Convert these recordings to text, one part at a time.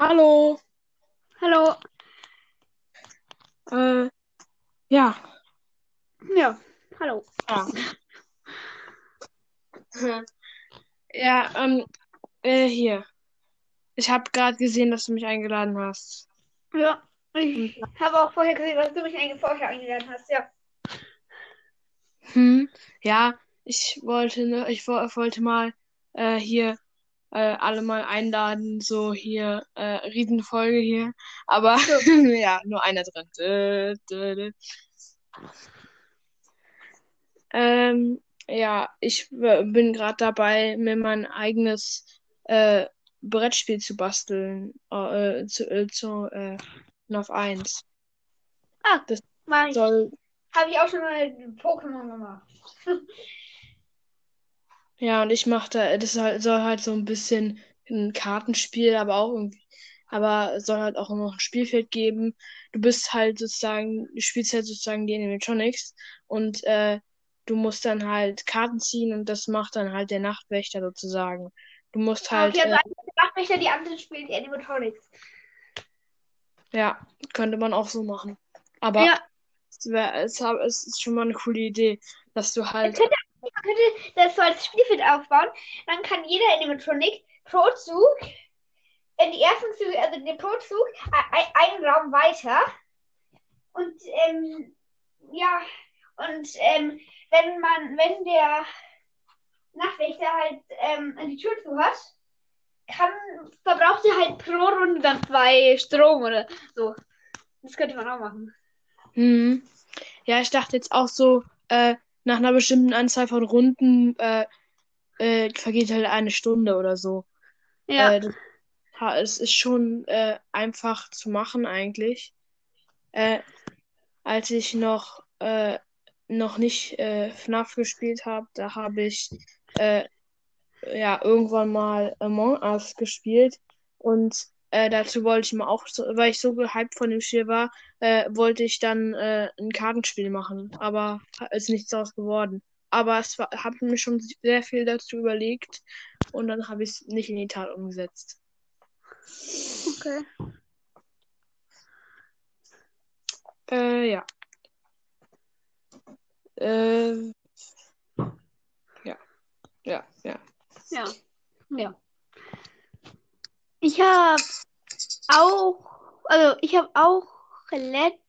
Hallo. Hallo. Äh, ja. Ja, hallo. Ja, ja ähm, äh, hier. Ich habe gerade gesehen, dass du mich eingeladen hast. Ja, ich habe auch vorher gesehen, dass du mich vorher eingeladen hast, ja. Hm, ja, ich wollte, ne, ich wo- wollte mal äh, hier äh, alle mal einladen, so hier, äh, Riesenfolge hier. Aber ja, nur einer drin. Dö, dö, dö. Ähm, ja, ich w- bin gerade dabei, mir mein eigenes äh, Brettspiel zu basteln. Äh, zu, äh, zu äh, auf 1. Ah, Das soll, Habe ich auch schon mal Pokémon gemacht. ja, und ich mache da, das soll, soll halt so ein bisschen ein Kartenspiel, aber auch irgendwie, aber es soll halt auch noch ein Spielfeld geben. Du bist halt sozusagen, du spielst halt sozusagen die Animatronics und äh, du musst dann halt Karten ziehen und das macht dann halt der Nachtwächter sozusagen. Du musst Ah, halt, okay, also äh, der Nachtwächter, die anderen spielen die Animatronics. ja, könnte man auch so machen. Aber Ja, es, wär, es, es ist schon mal eine coole Idee, dass du halt, könnte, man könnte das so als Spielfeld aufbauen. Dann kann jeder Animatronic pro Zug in die ersten Züge, also den pro Zug, ein- ein- einen Raum weiter. Und ähm, ja, und ähm, wenn man, wenn der Nachtwächter halt ähm, die Tür zu hat, kann, verbraucht er halt pro Runde dann zwei Strom oder so. Das könnte man auch machen. hm, ja, ich dachte jetzt auch so, äh, nach einer bestimmten Anzahl von Runden äh, äh, vergeht halt eine Stunde oder so. Ja. Äh, das, ist schon äh, einfach zu machen eigentlich. Äh, als ich noch, äh, noch nicht FNAF gespielt habe, da habe ich ja irgendwann mal Among Us gespielt und äh, dazu wollte ich mal auch, so, weil ich so gehypt von dem Spiel war, äh, wollte ich dann äh, ein Kartenspiel machen, aber ist nichts daraus geworden. Aber es habe mir schon sehr viel dazu überlegt und dann habe ich es nicht in die Tat umgesetzt. Okay. Äh, ja. Äh, ja. Ja, ja. Ja. Ja. Ich habe auch, also ich habe auch letztens,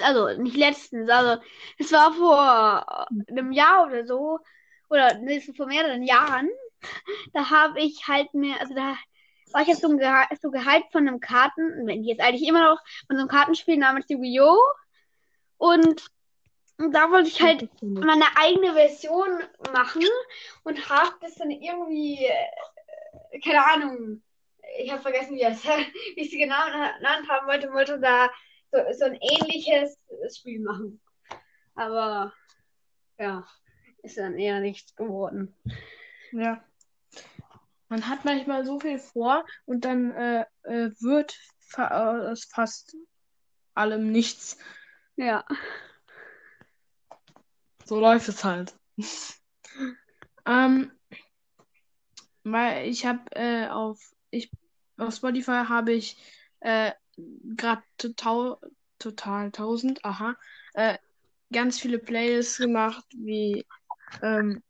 also nicht letztens, also es war vor einem Jahr oder so, oder nee, vor mehreren Jahren, da habe ich halt mir, also da war ich jetzt so, gehy so gehypt von einem Karten, wenn die jetzt eigentlich immer noch, von so einem Kartenspiel namens Yu-Gi-Oh! Und, und da wollte ich halt meine eigene Version machen und habe das dann irgendwie, keine Ahnung, ich habe vergessen, wie, das, wie ich sie genau genannt haben wollte, wollte da so, so ein ähnliches Spiel machen. Aber ja, ist dann eher nichts geworden. Ja. Man hat manchmal so viel vor und dann äh, äh, wird fa äh, es fast allem nichts. Ja. So läuft es halt. ähm, weil ich habe äh, auf auf Spotify habe ich äh, gerade total total tausend, aha, äh, ganz viele Playlists gemacht, wie ähm,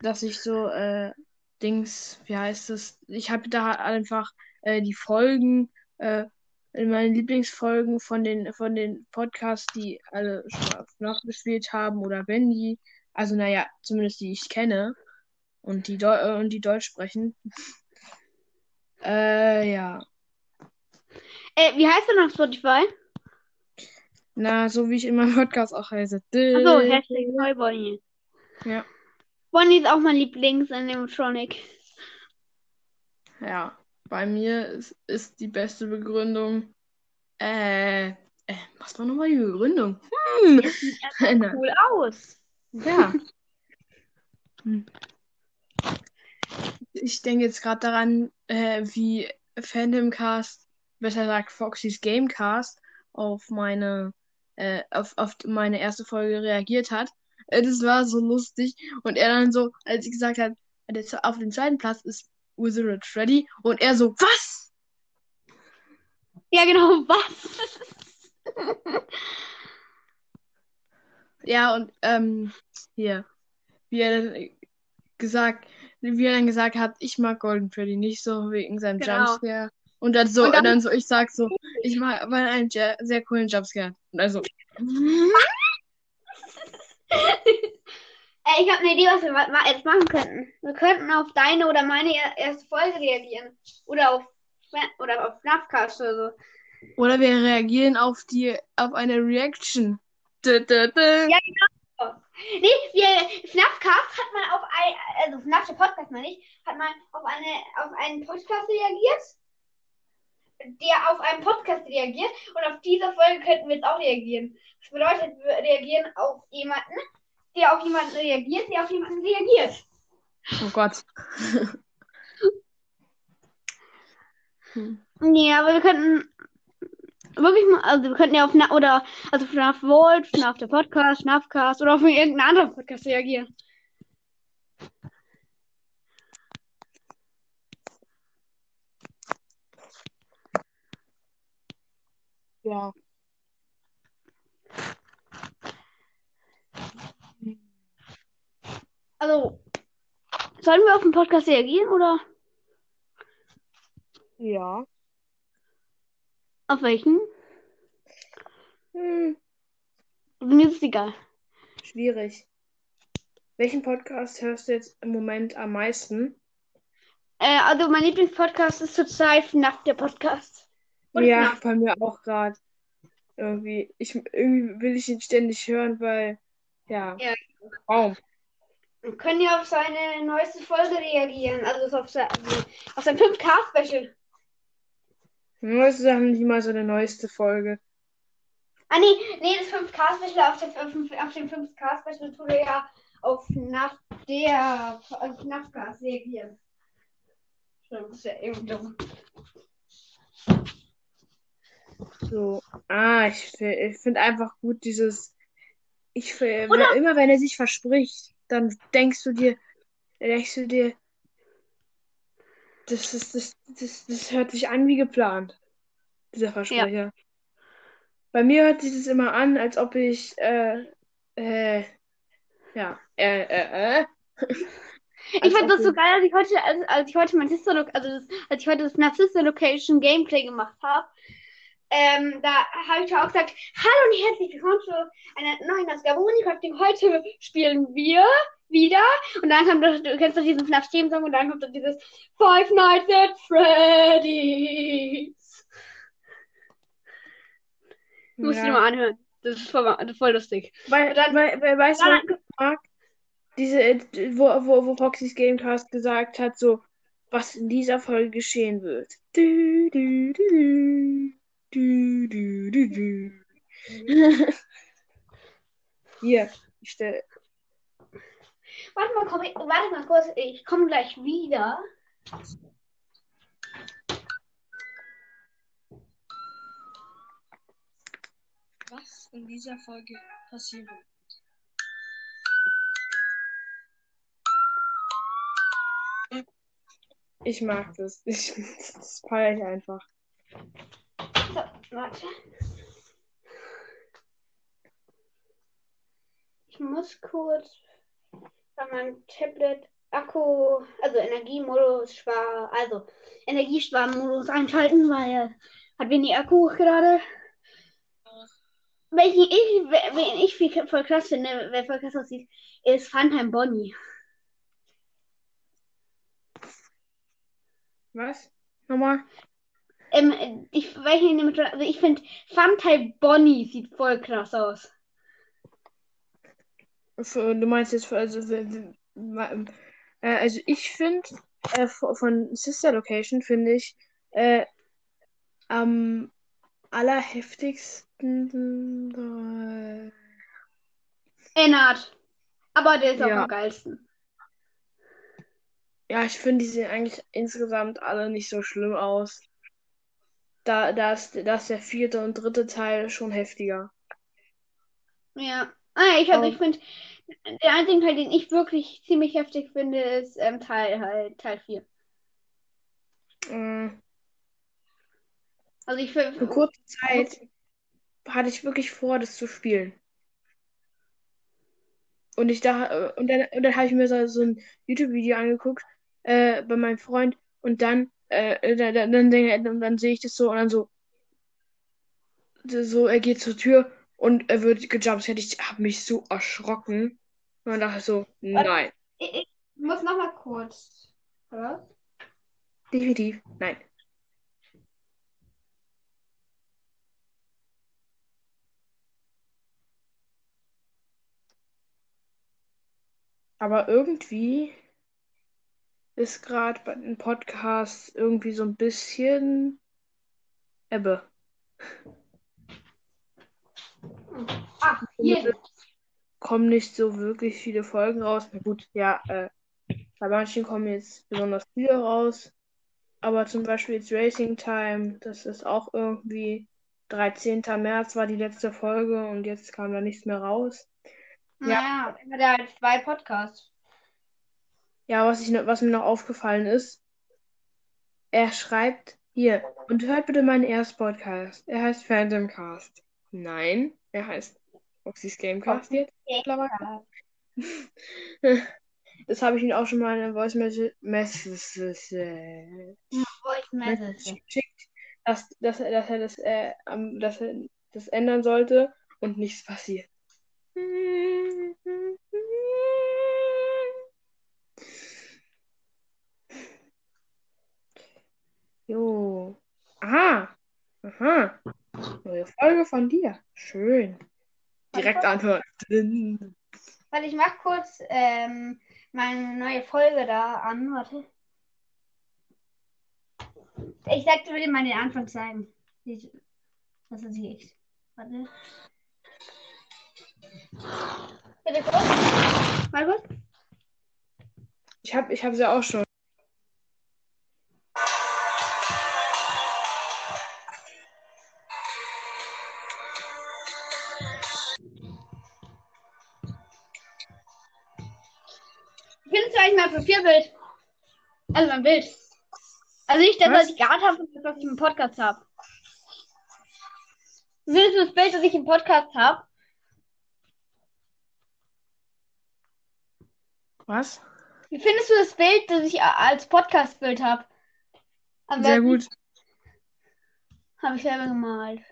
dass ich so äh, Dings, wie heißt es? Ich habe da einfach äh, die Folgen, äh, meine Lieblingsfolgen von den von den Podcasts, die alle schon auf FNAF gespielt haben oder wenn die, also naja, zumindest die ich kenne und die Deu äh, und die Deutsch sprechen. Äh, ja. Äh, wie heißt denn auf Spotify? Na, so wie ich in meinem Podcast auch heiße. Achso, Hashtag Neu Bonnie. Ja. Bonnie ist auch mein Lieblings-Animatronic. Ja. Bei mir ist, ist die beste Begründung. Äh, äh, was war nochmal die Begründung? Hm. Er sieht cool aus. ja. Hm. Ich denke jetzt gerade daran, äh, wie Fandomcast, besser gesagt Foxys Gamecast, auf meine, äh, auf, auf meine erste Folge reagiert hat. Äh, das war so lustig. Und er dann so, als ich gesagt habe, der, auf dem zweiten Platz ist Wizard Freddy. Und er so, was? Ja, genau, was? Ja, und ähm, hier, wie er dann gesagt, wie er dann gesagt hat, ich mag Golden Freddy nicht so wegen seinem Genau. Jumpscare. Und dann so, Und dann- und dann so, ich sag so, ich mag aber einen ja- sehr coolen Jumpscare. Und also, Ey, ich habe eine Idee, was wir jetzt machen könnten. Wir könnten auf deine oder meine er- erste Folge reagieren. Oder auf, oder auf Snapcast oder so. oder wir reagieren auf die, auf eine Reaction. Dö, dö, dö. Ja. Nee, wir, Snapcast hat mal auf ein, also Snap der Podcast meine ich, hat mal auf eine, auf einen Podcast reagiert. Der auf einen Podcast reagiert. Und auf diese Folge könnten wir jetzt auch reagieren. Das bedeutet, wir reagieren auf jemanden, der auf jemanden reagiert, der auf jemanden reagiert. Oh Gott. Nee, aber wir könnten wirklich mal, also wir könnten ja auf, Na oder, also FNAF Vault, FNAF der Podcast, FNAFcast oder auf irgendeinen anderen Podcast reagieren. Ja. Also, sollen wir auf den Podcast reagieren oder Ja. Auf welchen? Hm, Mir ist es egal. schwierig. Welchen Podcast hörst du jetzt im Moment am meisten? Äh, also mein Lieblingspodcast ist zurzeit FNAF der Podcast. Und ja, bei mir auch gerade. Irgendwie, ich, irgendwie will ich ihn ständig hören, weil, ja, Ja. Wir können ja auf seine neueste Folge reagieren. Also auf sein, auf sein 5K-Special. Neueste haben nicht mal so eine neueste Folge. Ah, nee, nee, das 5K-Special auf, auf, dem 5K-Special tut er ja auf nach der. Stimmt, Das ist ja irgendwie dumm. So, ah, ich, ich finde einfach gut dieses, ich, Oder- immer wenn er sich verspricht, dann denkst du dir, denkst du dir, das ist, das, das, das hört sich an wie geplant, dieser Versprecher. Bei mir hört sich das immer an, als ob ich, äh, äh, ja, äh, äh, äh. Ich fand das so geil, als ich heute, als, als ich heute mein Sister, also das, als ich heute das Narcissa Location Gameplay gemacht habe, ähm, da habe ich auch gesagt, hallo und herzlich willkommen zu einer neuen Ausgabe Unicrafting. Heute spielen wir wieder. Und dann kommt das, du kennst doch diesen FNAF Theme-Song und dann kommt dann dieses Five Nights at Freddy's. Musst du dir Ja. mal anhören. Das ist voll, voll lustig. Weil, dann- weil, weil, weißt du, Ja, was ich mag? Diese, äh, wo, wo, wo Foxys Gamecast gesagt hat, so, was in dieser Folge geschehen wird. Du, du, du, du, du, du, du. Hier, ich stell, Warte mal, komm, ich, warte mal kurz, ich komme gleich wieder. was in dieser Folge passieren wird. Ich mag das. Ich, das feiere ich einfach. So, warte. Ich muss kurz bei meinem Tablet Akku, also Energiemodus spar, also Energiesparmodus einschalten, weil hat wenig Akku gerade. Welchen ich, wen ich viel, voll krass finde, wer voll krass aussieht, ist Funtime Bonnie. Was? Nochmal? Ähm, ich, nehme ich, also ich finde Funtime Bonnie sieht voll krass aus. Du meinst jetzt, also, ma- äh, also ich finde, äh, von Sister Location finde ich äh, am allerheftigsten. Äh, Ennard. Aber der ist auch Ja. am geilsten. ja, ich finde, die sehen eigentlich insgesamt alle nicht so schlimm aus. Da, da, ist, da ist der vierte und dritte Teil schon heftiger. Ja. Ah, ich, Oh. ich finde, der einzige Teil, den ich wirklich ziemlich heftig finde, ist ähm, Teil halt, Teil 4. Äh, Also ich für will. kurze Zeit hatte ich wirklich vor, das zu spielen. Und ich da, und dann, und dann habe ich mir so, so ein YouTube-Video angeguckt, äh, bei meinem Freund und dann, äh, dann, dann, dann, dann, dann sehe ich das so und dann so, so, er geht zur Tür und er wird gejumpscared. Ich habe mich so erschrocken. Und dann dachte ich so, nein, Ich, ich muss noch mal kurz. Oder? definitiv, nein. Aber irgendwie ist gerade bei den Podcasts irgendwie so ein bisschen Ebbe. Ah, hier. Kommen nicht so wirklich viele Folgen raus. Na gut, ja, äh, bei manchen kommen jetzt besonders viele raus. Aber zum Beispiel jetzt Racing Time, das ist auch irgendwie 13. März war die letzte Folge und jetzt kam da nichts mehr raus. Ja, dann hat er halt zwei Podcasts. Ja, was ich, was mir noch aufgefallen ist, er schreibt hier und hört bitte meinen ersten Podcast. Er heißt Phantomcast. Nein, er heißt Foxy's Gamecast jetzt. Das habe ich ihm auch schon mal in der Voice Message geschickt, dass, dass, er- dass er das, äh, dass er das ändern sollte und nichts passiert. Jo. Aha. Aha. Neue Folge von dir. Schön. Direkt anhören. Weil ich mach kurz ähm, meine neue Folge da an. Warte. Ich sag dir bitte mal den Anfang zeigen. Wie- Was er sieht. Warte. Bitte kurz. Warte kurz. Ich habe ich hab sie auch schon. Profilbild? Also mein Bild. Also nicht das, Was? was ich gehabt habe, sondern das, was ich im Podcast habe. Findest du das Bild, das ich im Podcast habe? Was? Wie findest du das Bild, das ich als Podcast-Bild habe? Sehr gut. Habe ich selber gemalt.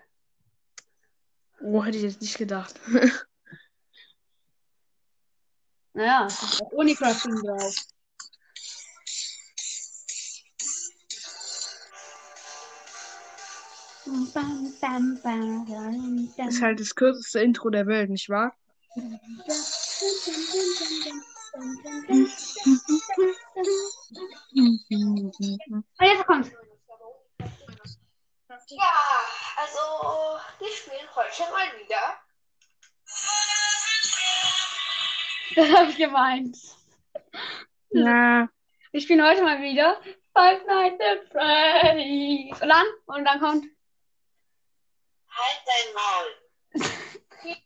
Oh, hätte ich jetzt nicht gedacht. Naja, Unicrafting drauf. Ist halt das kürzeste Intro der Welt, nicht wahr? Und jetzt kommt's. Ja, also wir spielen heute mal wieder. Das habe ich gemeint. Ja. Wir spielen heute mal wieder Five Nights at Freddy's. Und dann? Und dann kommt. Halt dein Maul.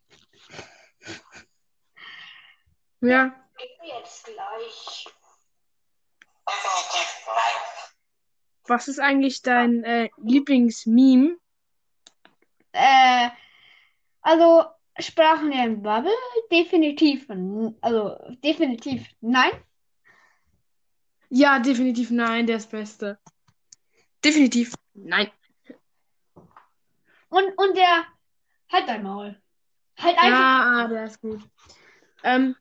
Ja. Wir jetzt gleich. Was ist eigentlich dein äh, Lieblingsmeme? Äh, also Sprachenlernen Bubble? Definitiv. Also definitiv nein. Ja, definitiv nein, der ist Beste. Definitiv nein. Und, und der. Halt dein Maul. Halt einfach. Ja, ah, der ist gut. Ähm,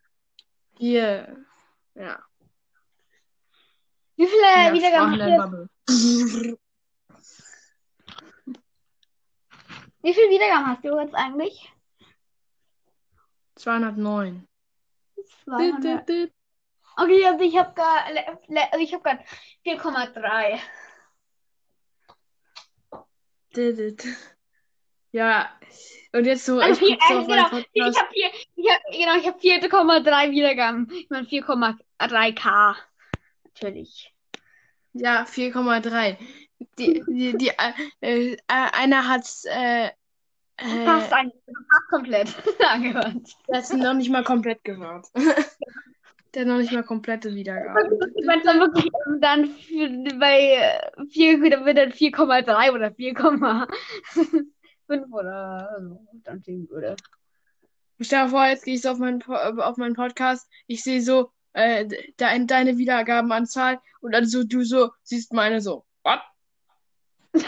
hier. Ja. Wie viele ja Wiedergaben hast du. Wie viele Wiedergaben hast du jetzt eigentlich? 209. 200. Okay, also ich habe gar, also ich habe gerade 4,3. Ja, und jetzt so, Also ich vier, äh, genau, ich habe ich hab, genau, ich habe 4,3 Wiedergaben. Ich meine 4,3k. Natürlich. Ja, 4,3. Die, die, die, äh, äh, einer hat's, äh, Fast äh, ein, fast komplett angehört. der hat's noch nicht mal komplett gehört. Der hat noch nicht mal komplette Wiedergaben. Ich meine dann wirklich ähm, dann für, bei 4, dann wird dann 4,3 oder 4,5 oder so dann stehen würde. Stell dir vor, jetzt gehe ich so auf meinen, äh, auf meinen Podcast, ich sehe so äh, de deine Wiedergabenanzahl und dann so du so siehst meine so. Was?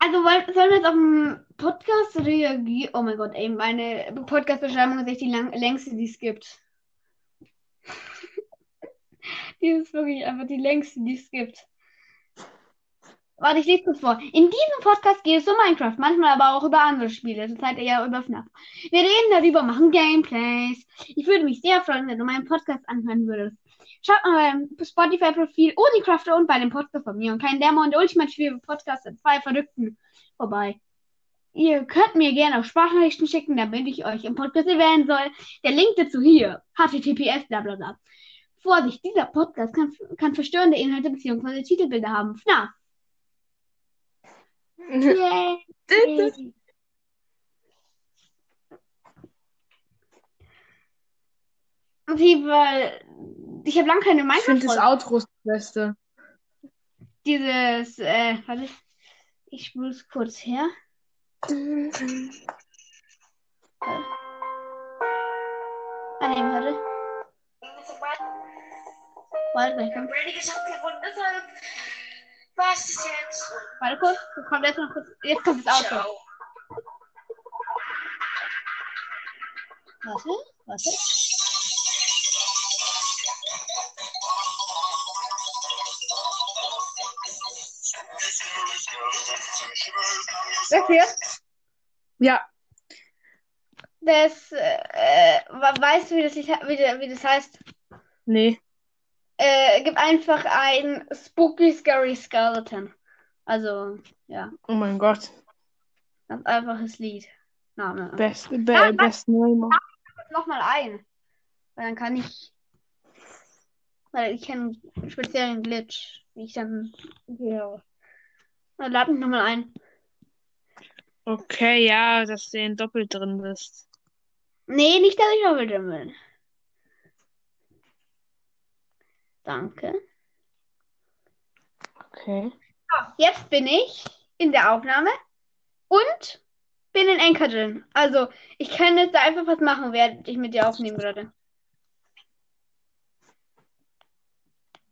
Also wollen, sollen wir jetzt auf den Podcast reagieren? Oh mein Gott, ey, meine Podcast-Beschreibung ist echt die lang, längste, die es gibt. die ist wirklich einfach die längste, die es gibt. Warte, ich lese kurz vor. In diesem Podcast geht es um Minecraft, manchmal aber auch über andere Spiele, zurzeit eher über FNAF. Wir reden darüber, machen Gameplays. Ich würde mich sehr freuen, wenn du meinen Podcast anhören würdest. Schaut mal beim Spotify-Profil Odi Crafter und bei dem Podcast von mir und kein Demo und der ultimative Podcast der zwei Verrückten vorbei. Ihr könnt mir gerne auch Sprachnachrichten schicken, damit ich euch im Podcast erwähnen soll. Der Link dazu hier. https bla. Vorsicht, dieser Podcast kann, kann verstörende Inhalte bzw. Titelbilder haben. FNAF. Yay. Okay, weil ich habe lange keine Ich finde das. Outro das Beste. Dieses, äh, warte, ich spule es kurz her. Ah, nee, warte. Warte, gleich kommt. Es das jetzt. Warte kurz, jetzt kommt jetzt noch kurz. Jetzt kommt das Auto. Ciao. Warte, warte. Das hier, Ja, das, äh, wa- weißt du, wie das, wie, wie das heißt? nee. Äh, gib einfach ein Spooky Scary Skeleton. Also, ja, Oh mein Gott. ganz einfaches Lied. Name. Best, be, Ah, best Name. Nochmal ein. Weil dann kann ich. Weil ich kenne einen speziellen Glitch, wie ich dann. Ja. Dann lad mich nochmal ein. Okay, ja, dass du in doppelt drin bist. Nee, nicht, dass ich noch wieder bin. Danke. Okay. Ah, Jetzt bin ich in der Aufnahme und bin in Anchor drin. Also, ich kann jetzt da einfach was machen, während ich mit dir aufnehmen würde.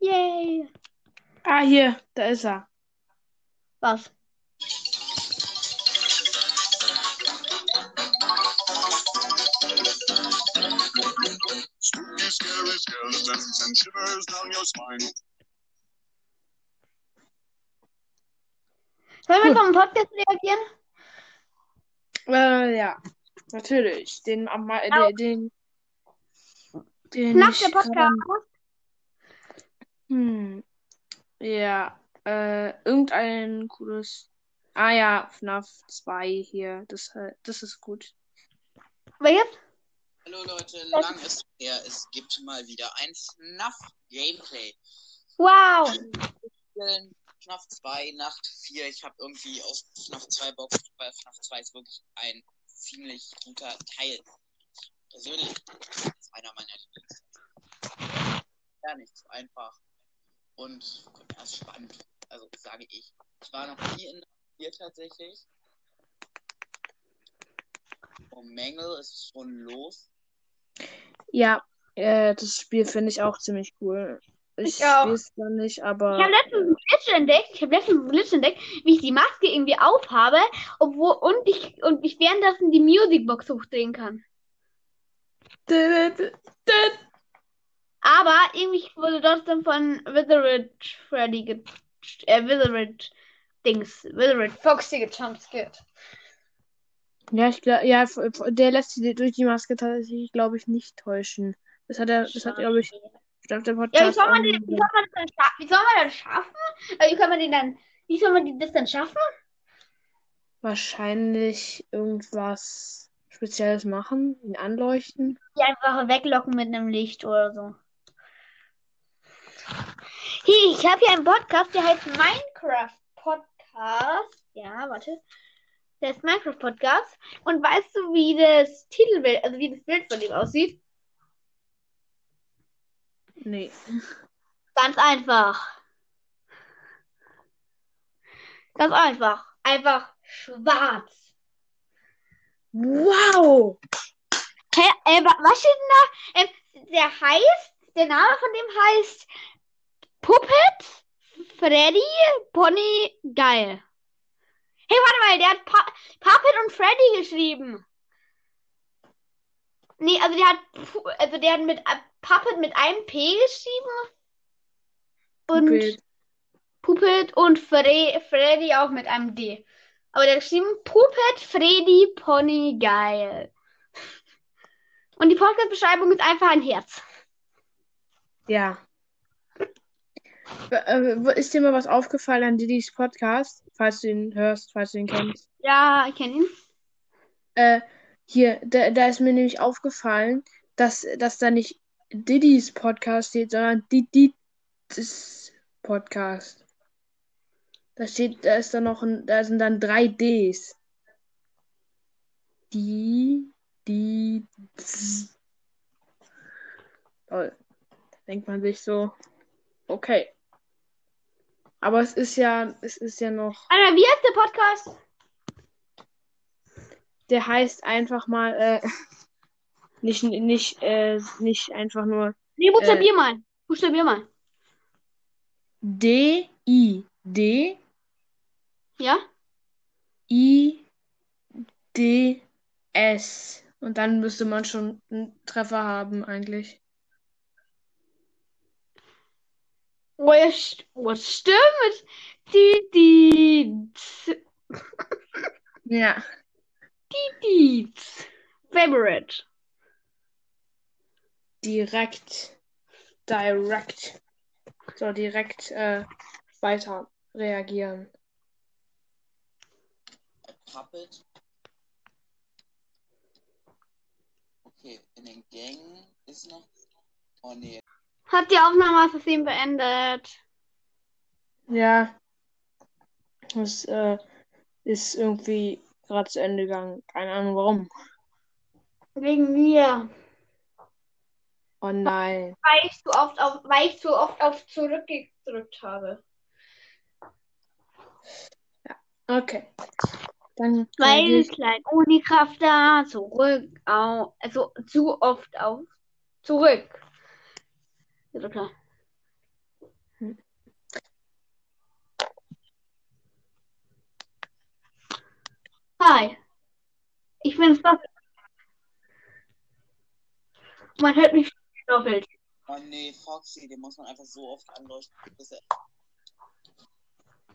Yay. Ah, hier, da ist er. Was? Skeletons and shivers down your spine. Sollen wir jetzt auf den Podcast reagieren? Äh, ja, natürlich. Den, am mei- Au. den, den, den Nach der Podcast. am- Hm. Ja, äh, irgendein cooles. Ah ja, FNAF 2 hier. Das, äh, das ist gut. Welches? Hallo Leute, lang ist her. Es gibt mal wieder ein FNAF-Gameplay. Wow. Spielen FNAF 2, Nacht 4. Ich habe irgendwie auf FNAF 2 Bock, weil FNAF 2 ist wirklich ein ziemlich guter Teil. Persönlich ist einer meiner Lieblings. Ja, nicht so einfach. Und ist spannend. Also sage ich. Ich war noch nie in Nacht 4 tatsächlich. Um Mängel ist schon los. Ja, äh, das Spiel finde ich auch ziemlich cool. Ich Ich es zwar nicht, aber Ich habe letztens einen Glitch entdeckt. Ich habe letztens einen Glitch entdeckt, wie ich die Maske irgendwie aufhabe, obwohl und ich und ich währenddessen die Musicbox hochdrehen kann. Aber irgendwie wurde trotzdem von Withered Freddy ge äh, Withered Dings, Withered Foxy gejumpscared. Ja, ich glaube, ja, der lässt sich durch die Maske tatsächlich, glaube ich, nicht täuschen. Das hat er, das hat, glaube ich, glaube, der Ja, wie Podcast. soll man den, wie soll man das dann scha wie soll man das schaffen? Äh, wie kann man den dann, wie soll man das dann schaffen? Wahrscheinlich irgendwas Spezielles machen, ihn anleuchten. Die einfach weglocken mit einem Licht oder so. Hier, ich habe hier einen Podcast, der heißt Minecraft Podcast. Ja, warte. Der ist Minecraft-Podcast. Und weißt du, wie das Titelbild, also wie das Bild von ihm aussieht? Nee. Ganz einfach. Ganz einfach. Einfach schwarz. Wow! Hä, äh, wa- was steht denn da? Ähm, der heißt, der Name von dem heißt Puppet Freddy Pony Geil. Hey, warte mal, der hat pa Puppet und Freddy geschrieben. Nee, also der hat, also der hat mit äh, Puppet mit einem P geschrieben. Und Puppet. Puppet und Fre Freddy auch mit einem D. Aber der hat geschrieben Puppet Freddy Pony Geil. Und die Podcast-Beschreibung ist einfach ein Herz. Ja. Äh, Ist dir mal was aufgefallen an Didis Podcast? Falls du ihn hörst, falls du ihn kennst. Ja, ich kenne ihn. Äh, hier, da, da ist mir nämlich aufgefallen, dass, dass da nicht Didis Podcast steht, sondern Didis Podcast. Da steht, da ist dann noch ein, da sind dann drei Ds. Die, die. Toll. Da denkt man sich so, okay. Aber es ist ja, es ist ja noch, Alter, wie heißt der Podcast? der heißt einfach mal, äh, nicht, nicht, äh, nicht einfach nur Nee, buchstabier mal. Buchstabier mal. D, I, D, Ja? I, D, S. Und dann müsste man schon einen Treffer haben, eigentlich. Was, was stimmt? Die, die, Ja. die, Favorite. Direkt. Direkt. So, direkt äh, weiter reagieren. Puppet. Okay, in den Gängen ist noch. Oh nee. Hat die Aufnahme aus Versehen beendet. Ja. Das äh, ist irgendwie gerade zu Ende gegangen. Keine Ahnung warum. Wegen mir. Oh nein. Weil ich zu oft auf, weil ich zu oft auf zurück gedrückt habe. Okay. Dann Weil klein ohne Kraft da, zurück, au, also zu oft auf, zurück. Doch klar. Hi. Ich bin Stoffel. Man hört mich doppelt. Oh nee, Foxy, den muss man einfach so oft anleuchten, bis er.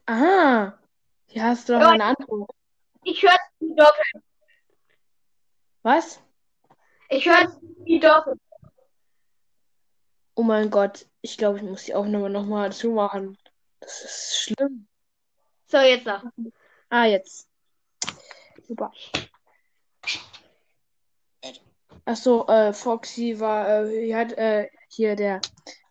Aha. Hier hast du doch Ja. eine Antwort. Ich höre sie doppelt. Was? Ich höre sie doppelt. Oh mein Gott. Ich glaube, ich muss die Aufnahme nochmal zumachen. Das ist schlimm. So, jetzt noch. Ah, jetzt. Super. Ach so, äh, Foxy war, äh, hier hat, äh, hier der,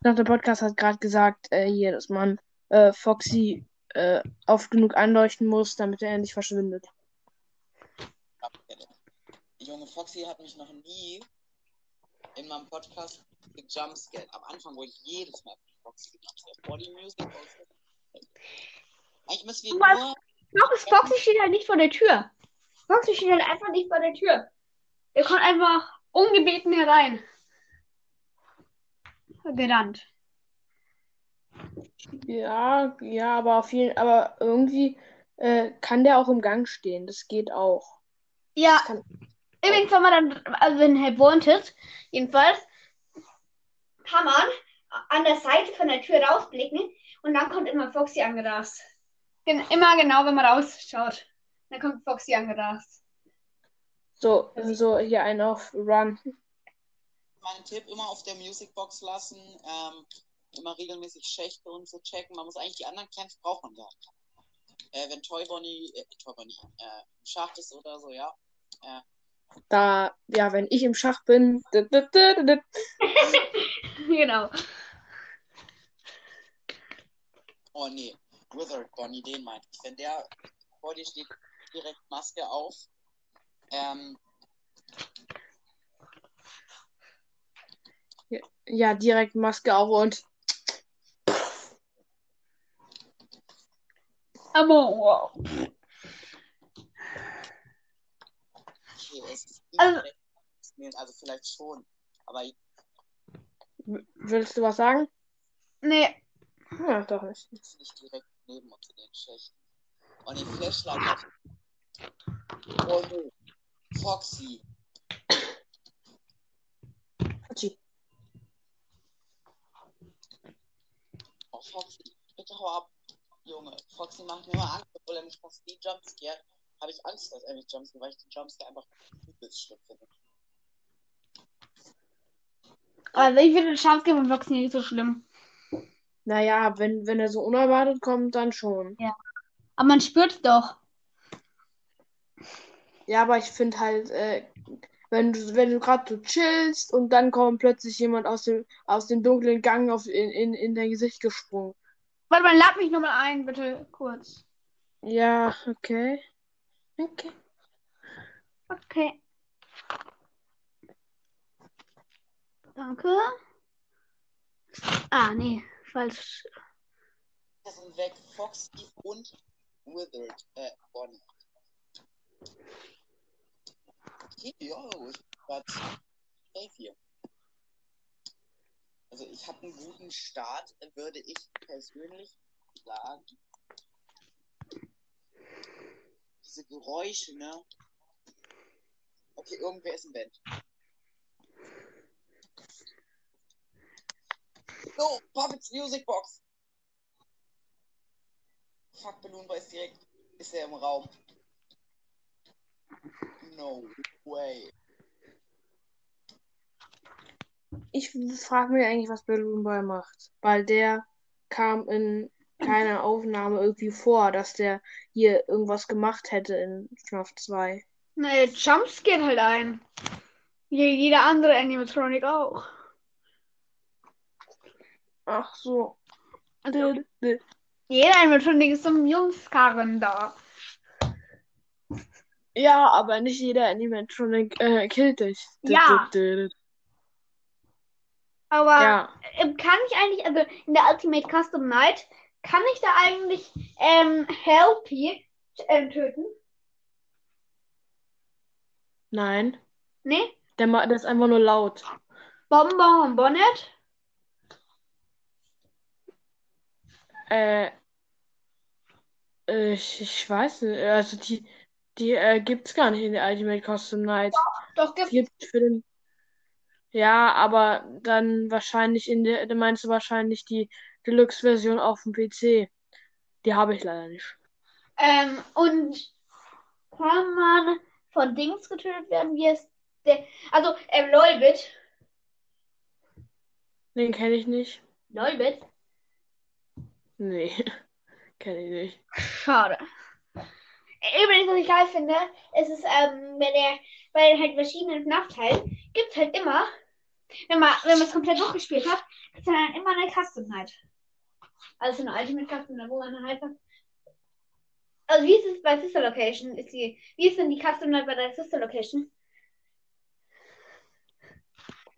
nach dem Podcast hat gerade gesagt, äh, hier, dass man, äh, Foxy, äh, oft genug anleuchten muss, damit er endlich verschwindet. Junge Foxy hat mich noch nie in meinem Podcast gejumpscared. Am Anfang wurde ich jedes Mal von Foxy gejumpscared. Vor die Music. Eigentlich müssen wir weißt- nur. Foxy, Foxy steht halt nicht vor der Tür. Foxy steht halt einfach nicht vor der Tür. Er kommt einfach ungebeten herein. Gerannt. Ja, ja, aber auf jeden, aber irgendwie, äh, kann der auch im Gang stehen. Das geht auch. Ja, Das kann, übrigens, wenn man dann, also wenn er Wanted, jedenfalls, kann man an der Seite von der Tür rausblicken und dann kommt immer Foxy angerast. Gen immer genau, wenn man rausschaut. Dann kommt Foxy angerast. so, so, hier ein auf Run. Mein Tipp, immer auf der Musicbox lassen. Ähm, immer regelmäßig Schächte und so checken. Man muss eigentlich die anderen Camps man gar nicht. Äh, wenn Toy Bonnie, äh, Toy Bonnie, äh, im Schacht ist oder so, ja. Äh, Da, ja, wenn ich im Schach bin, genau. oh nee, Withered Bonnie, den meinte ich. Wenn der vor dir steht, direkt Maske auf. Ähm, Ja, direkt Maske auf und Aber wow. okay, es ist Also- also vielleicht schon. Aber willst du was sagen? Nee. Ja, doch nicht. jetzt nicht direkt neben uns in den Schächten. Und den Flashlight hat. Oh no. Foxy. Hatschi. Oh, Foxy. Bitte hau ab. Junge. Foxy macht mir immer Angst, obwohl er mich fast nie jumpscared. Habe ich Angst, dass er mich jumpscared, weil ich den Jumpscare einfach Also ich finde Jumpscare von Foxy nicht so schlimm. Naja, wenn, wenn er so unerwartet kommt, dann schon. Aber man spürt doch. Ja, aber ich finde halt, äh, wenn du, wenn du gerade so chillst und dann kommt plötzlich jemand aus dem, aus dem dunklen Gang auf, in, in, in dein Gesicht gesprungen. Warte mal, lad mich nochmal ein, bitte, kurz. Ja, okay. Okay. Okay. Danke. Ah, nee, falsch. Das sind weg Foxy und Withered. Äh, Bonnie. Okay, yo, ich war safe hier. Also ich habe einen guten Start, würde ich persönlich sagen. Diese Geräusche, ne? Okay, irgendwer ist im Bett. So, Puppets Music Box. Fuck, Balloon Boy ist direkt. Ist er im Raum? No way. Ich frage mich eigentlich, was Balloon Boy macht. Weil der kam in keiner Aufnahme irgendwie vor, dass der hier irgendwas gemacht hätte in FNAF 2. Nee, Jumpscare halt ein. Jeder andere Animatronic auch. Ach so. Also, jeder Animatronic ist zum Jungskarren da. Ja, aber nicht jeder Animatronic äh, killt dich. Ja. Aber Ja. ähm, kann ich eigentlich, also in der Ultimate Custom Night, kann ich da eigentlich ähm, Helpy ähm, töten? Nein. Nee? Der, der ist einfach nur laut. Bonbon und Bonnet? Äh, äh, ich, ich weiß nicht. Also die, die äh, gibt's gar nicht in der Ultimate Custom Night. Doch, Die gibt gibt's für den. Ja, aber dann wahrscheinlich in der, du meinst du wahrscheinlich die Deluxe-Version auf dem PC. Die habe ich leider nicht. ähm, und kann man von Dings getötet werden, wie es der, also, ähm, Lolbit. Den kenne ich nicht. Lolbit? Nee, kenne ich nicht. Schade. Übrigens, was ich geil finde, ist es, ähm, bei der, bei halt verschiedenen FNAF-Teilen gibt halt immer, wenn man, wenn man es komplett durchgespielt hat, gibt es dann immer eine Custom Night. Also eine Ultimate Custom wo man dann halt sagt, also wie ist es bei Sister Location? Ist die, wie ist denn die Custom Night bei der Sister Location?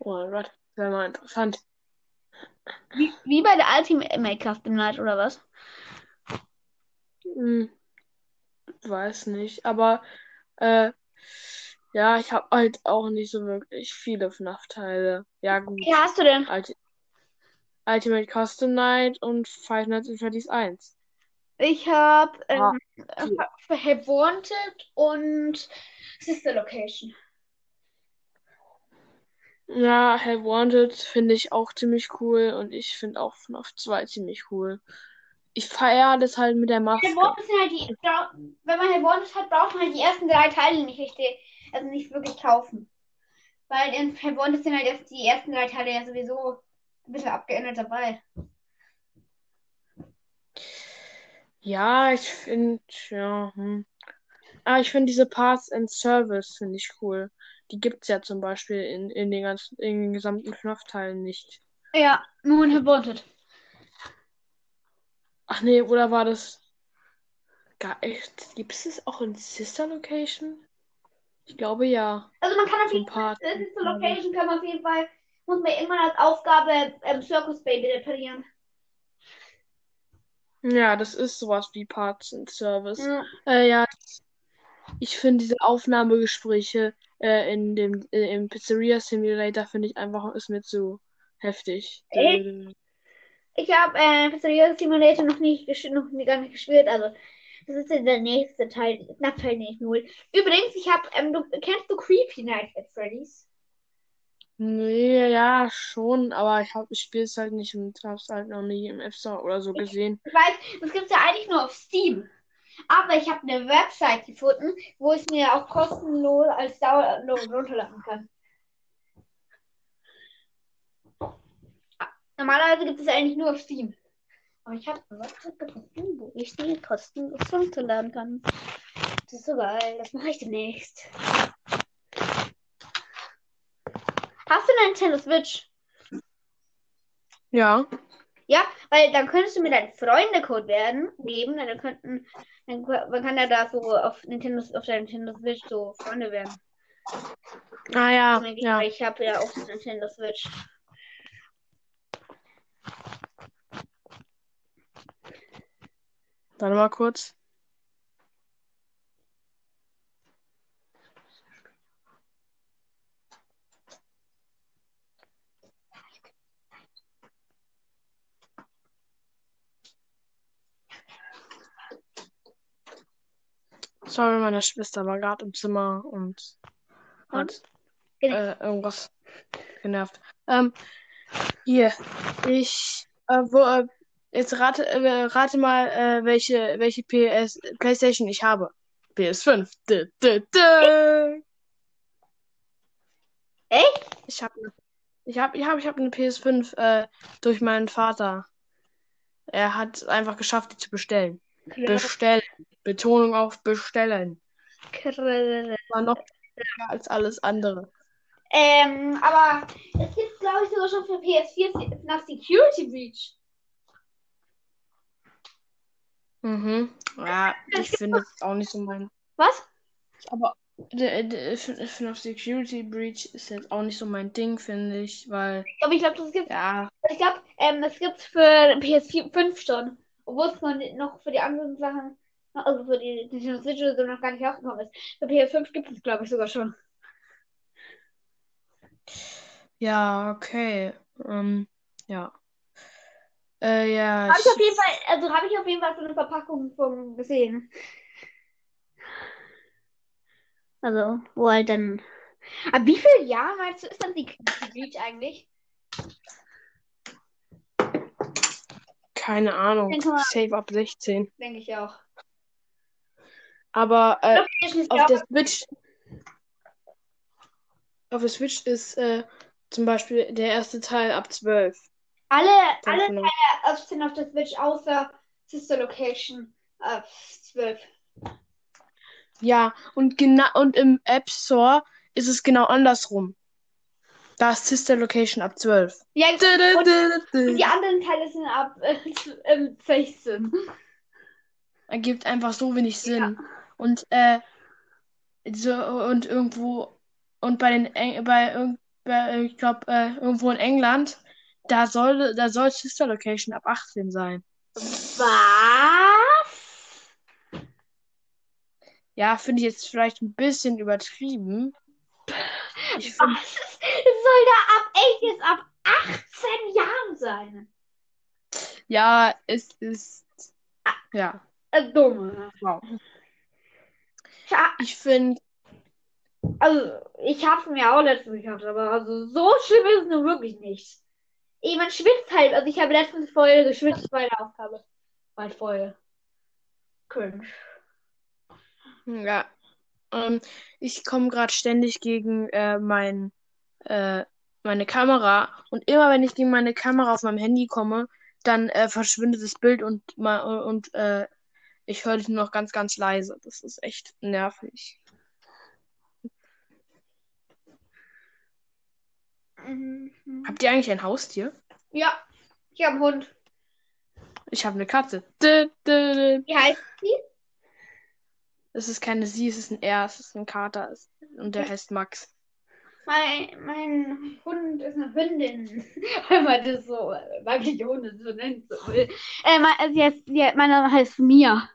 Oh mein Gott, wäre mal interessant. Wie, wie bei der Ultimate Custom Night oder was? Hm, weiß nicht, aber äh, ja, ich habe halt auch nicht so wirklich viele FNAF-Teile. Ja, gut. Wie hast du denn? Ulti Ultimate Custom Night und Five Nights at Freddy's 1. Ich habe Ah, ähm, äh, Have Wanted und Sister Location. Ja, Have Wanted finde ich auch ziemlich cool und ich finde auch FNAF 2 ziemlich cool. Ich feiere das halt mit der Maske. Have Wanted sind halt die, wenn man Have Wanted hat, braucht man halt die ersten drei Teile nicht richtig, also nicht wirklich kaufen. Weil in Have Wanted sind halt erst die ersten drei Teile ja sowieso ein bisschen abgeändert dabei. Ja, ich finde, ja, hm. Ah, ich finde diese Parts and Service finde ich cool. Die gibt's ja zum Beispiel in, in den ganzen, in den gesamten FNAF-Teilen nicht. Ja, nur in Have Wanted. Ach nee, oder war das? Ga- echt, Gibt es das auch in Sister Location? Ich glaube ja. Also man kann auf jeden Fall, das ist so Location, kann man auf jeden Fall, muss man irgendwann als Aufgabe ähm, Circus Baby reparieren. Ja, das ist sowas wie Parts and Service. Ja. Äh, ja, ich finde diese Aufnahmegespräche äh, in dem äh, im Pizzeria Simulator finde ich einfach ist mir zu heftig. Echt? Ich habe äh, Pizzeria Simulator noch nicht, noch gar nicht gespielt, also das ist der nächste Teil, nach Teil nicht null. Übrigens, ich habe, ähm, du kennst du Creepy Nights at Freddy's? Nee, ja, schon, aber ich hab, ich spiele es halt nicht und hab's halt noch nie im App Store oder so gesehen. Ich weiß, das gibt's ja eigentlich nur auf Steam. Aber ich habe eine Website gefunden, wo ich mir auch kostenlos als Download runterladen kann. Normalerweise gibt es eigentlich nur auf Steam. Aber ich habe eine Website gefunden, wo ich die kostenlos runterladen kann. Das ist so geil. Das mache ich demnächst. Hast du eine Nintendo Switch? Ja, Ja, weil dann könntest du mir deinen Freundecode werden, geben, dann könnten, dann, man kann ja da so auf Nintendo, auf der Nintendo Switch so Freunde werden. ah ja, Weil ja. Ich habe ja auch die Nintendo Switch. Warte mal kurz. Sorry, meine Schwester war gerade im Zimmer und hat äh, irgendwas genervt. Ähm, hier, ich, äh, wo, äh, jetzt rate, äh, rate mal, äh, welche, welche PS, PlayStation ich habe. PS5. Dö, dö, dö. Echt? Ich habe ich hab, ich hab, ich hab eine PS5 äh, durch meinen Vater. Er hat es einfach geschafft, die zu bestellen. Bestellen. Betonung auf bestellen. War noch besser als alles andere. Ähm, aber es gibt, glaube ich, sogar schon für PS4 nach Security Breach. Mhm. Ja, ich finde es auch nicht so mein. Was? Aber FNAF Security Breach ist jetzt auch nicht so mein Ding, finde ich, weil, Aber ich glaube, das gibt ja, Ich glaube, ähm, das gibt's für PS4 5 schon. Obwohl es noch, für die anderen Sachen, also für die Nintendo Switch oder so noch gar nicht rausgekommen ist. Für PS5 gibt es, glaube ich, sogar schon. ja, okay. Ähm, ja. Äh, ja, Habe ich auf jeden Fall, also habe ich auf jeden Fall so eine Verpackung von gesehen. Also, wo halt dann. Aber wie viele Jahre meinst du, ist dann die, die Breach eigentlich? Keine Ahnung. Save ab 16. Denke ich auch. Aber äh, ist auf der Switch. Auf der Switch ist äh, zum Beispiel der erste Teil ab 12. alle, Dann alle Teile sind auf der Switch außer Sister Location ab 12. Ja, und genau und im App Store ist es genau andersrum. Da ist Sister Location ab 12. Ja, und, und die anderen Teile sind ab äh, z- ähm, 16. Ergibt einfach so wenig Sinn. Und äh, so und irgendwo und bei den Eng bei, irgend- bei ich glaube äh, irgendwo in England, da soll da soll Sister Location ab 18 sein. Was? Ja, finde ich jetzt vielleicht ein bisschen übertrieben. Ich Was? Es soll da ab echt jetzt ab 18 Jahren sein. ja, es ist ja, Äh, dumm. wow. Ich finde, Also, ich hab's mir auch letztens gehabt, aber also so schlimm ist es nun wirklich nicht. Ey, man schwitzt halt. Also, ich habe letztens voll geschwitzt bei der Aufgabe. Halt voll. Cringe. ja, ähm, ich komme gerade ständig gegen äh, mein, äh, meine Kamera und immer wenn ich gegen meine Kamera auf meinem Handy komme, dann äh, verschwindet das Bild und und äh, ich höre dich nur noch ganz, ganz leise. Das ist echt nervig. Mhm. Habt ihr eigentlich ein Haustier? Ja, ich habe einen Hund. Ich habe eine Katze. Wie heißt sie? Es ist keine sie, es ist ein er, es ist ein Kater. Und der heißt Max. Mein, mein Hund ist eine Hündin, wenn man das so weibliche Hunde so nennt. So will. Äh, mein, also jetzt, die, meine heißt Mia.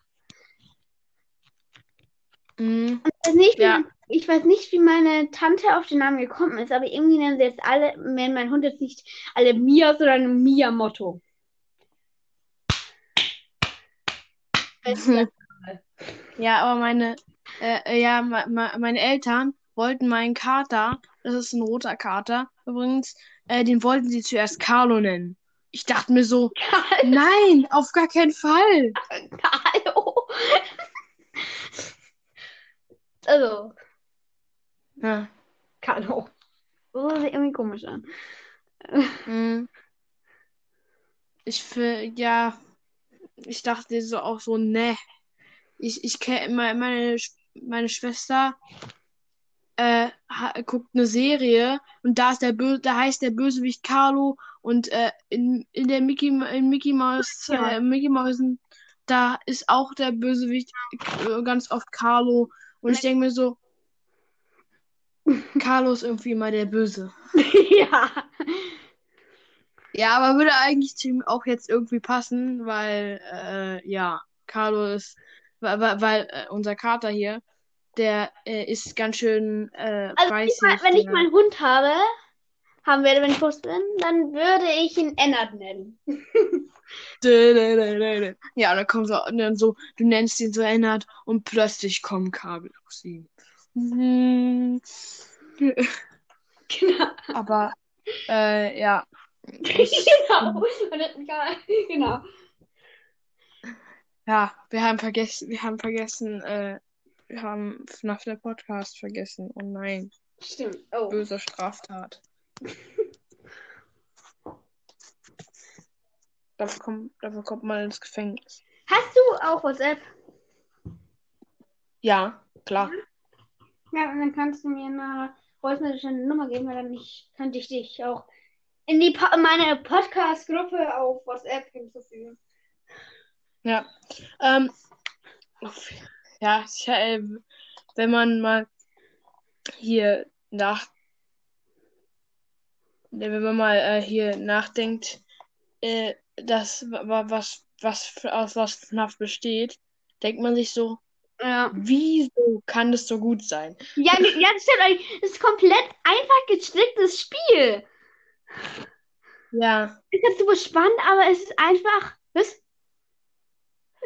Mhm. Ich weiß, nicht, wie, Ja. ich weiß nicht, wie meine Tante auf den Namen gekommen ist, aber irgendwie nennen sie jetzt alle, nennen mein Hund jetzt nicht alle Mia, sondern Mia Motto. Ja, aber meine, äh, ja, ma, ma, meine Eltern wollten meinen Kater, das ist ein roter Kater übrigens, äh, den wollten sie zuerst Carlo nennen. Ich dachte mir so, nein, auf gar keinen Fall. Hallo. Also, Ja. Carlo. So sieht irgendwie komisch an. Mhm. Ich für, ja, ich dachte so auch so, ne. Ich, ich kenne meine, meine Schwester äh, guckt eine Serie und da ist der Bö da heißt der Bösewicht Carlo und äh, in, in der Mickey in Mickey Mouse Ja. äh, Mickey Mausen da ist auch der Bösewicht äh, ganz oft Carlo und ich denke mir so Carlo ist irgendwie immer der Böse. ja. Ja, aber würde eigentlich auch jetzt irgendwie passen, weil, äh, ja, Carlo ist, weil, weil, äh, unser Kater hier, der äh, ist ganz schön äh, Also, wenn ich, mal, wenn ich der- mal einen Hund habe, haben werde, wenn ich groß bin, dann würde ich ihn Ennard nennen. Ja, dann kommt so, dann so, du nennst ihn so erinnert und plötzlich kommen Kabel aus ihm. Genau. Aber, äh, ja. genau. Und dann, ja, genau. Ja, wir haben vergessen, wir haben vergessen, äh, wir haben FNAF der Podcast vergessen. Oh nein. Stimmt. Oh. Böse Straftat. Dafür kommt, dafür kommt man ins Gefängnis. Hast du auch WhatsApp? Ja, klar. Ja, und dann kannst du mir eine voice Nummer geben, weil dann ich, könnte ich dich auch in die meine Podcast-Gruppe auf WhatsApp hinzufügen. Ja. Ähm, ja, ich, äh, wenn man mal hier nach, wenn man mal äh, hier nachdenkt, äh, das wa- wa- was was aus was FNAF besteht, denkt man sich so, Ja. wieso kann das so gut sein? Ja, ja, eigentlich. Das ist komplett einfach gestricktes Spiel. Ja, ist jetzt super spannend, aber es ist einfach. Was?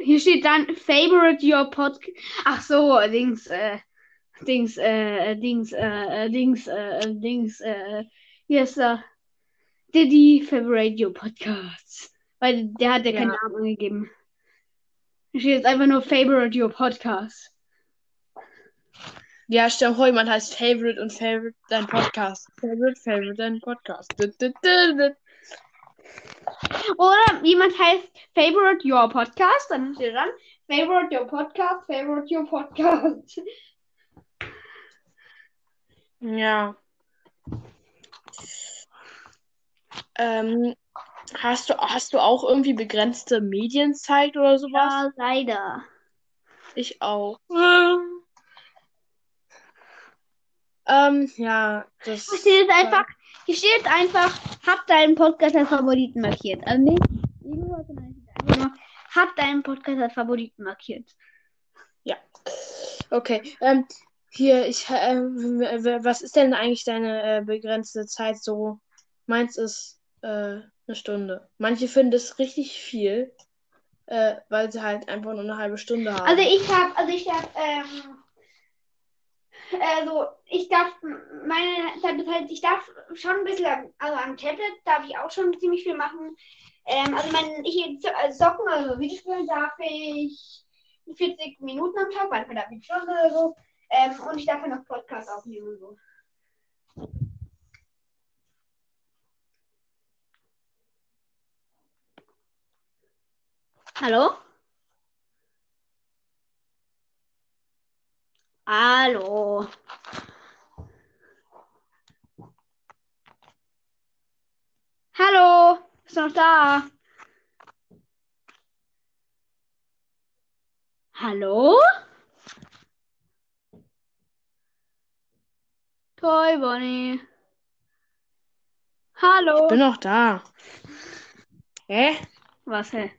Hier steht dann Favorite Your Podcast. Ach so, Dings, äh, Dings, äh, Dings, äh, Dings, äh, Dings, äh, hier ist er. Diddy Favorite Your Podcasts. Weil der hat ja keinen Ja. Namen angegeben. Hier steht jetzt einfach nur Favorite Your Podcast. ja, stell vor, jemand heißt Favorite und Favorite dein Podcast. Favorite, Favorite dein Podcast. Oder jemand heißt Favorite Your Podcast, dann steht dann Favorite Your Podcast, Favorite Your Podcast. Ja. Ähm, hast du, hast du auch irgendwie begrenzte Medienzeit oder sowas? Ja, leider. Ich auch. Ähm, ja, das. Hier steht einfach, hier steht einfach, hab deinen Podcast als Favoriten markiert. Also nicht sondern nur, hab deinen Podcast als Favoriten markiert. Okay, ähm, hier, ich, äh, was ist denn eigentlich deine äh, begrenzte Zeit so? Meins ist äh, eine Stunde. Manche finden das richtig viel, äh, weil sie halt einfach nur eine halbe Stunde haben. Also ich hab, also ich hab, ähm, also ich darf, meine ist halt, ich darf schon ein bisschen, also am Tablet darf ich auch schon ziemlich viel machen. Ähm, also mein, ich also Socken, also Videospielen darf ich 40 Minuten am Tag, manchmal darf ich Stunde oder so. Ähm, und ich darf ja noch Podcast aufnehmen und so. Hallo? Hallo. Hallo, bist du noch da? Hallo? Toi, Bonnie. Hallo. Ich bin noch da. Hä? Was, hä?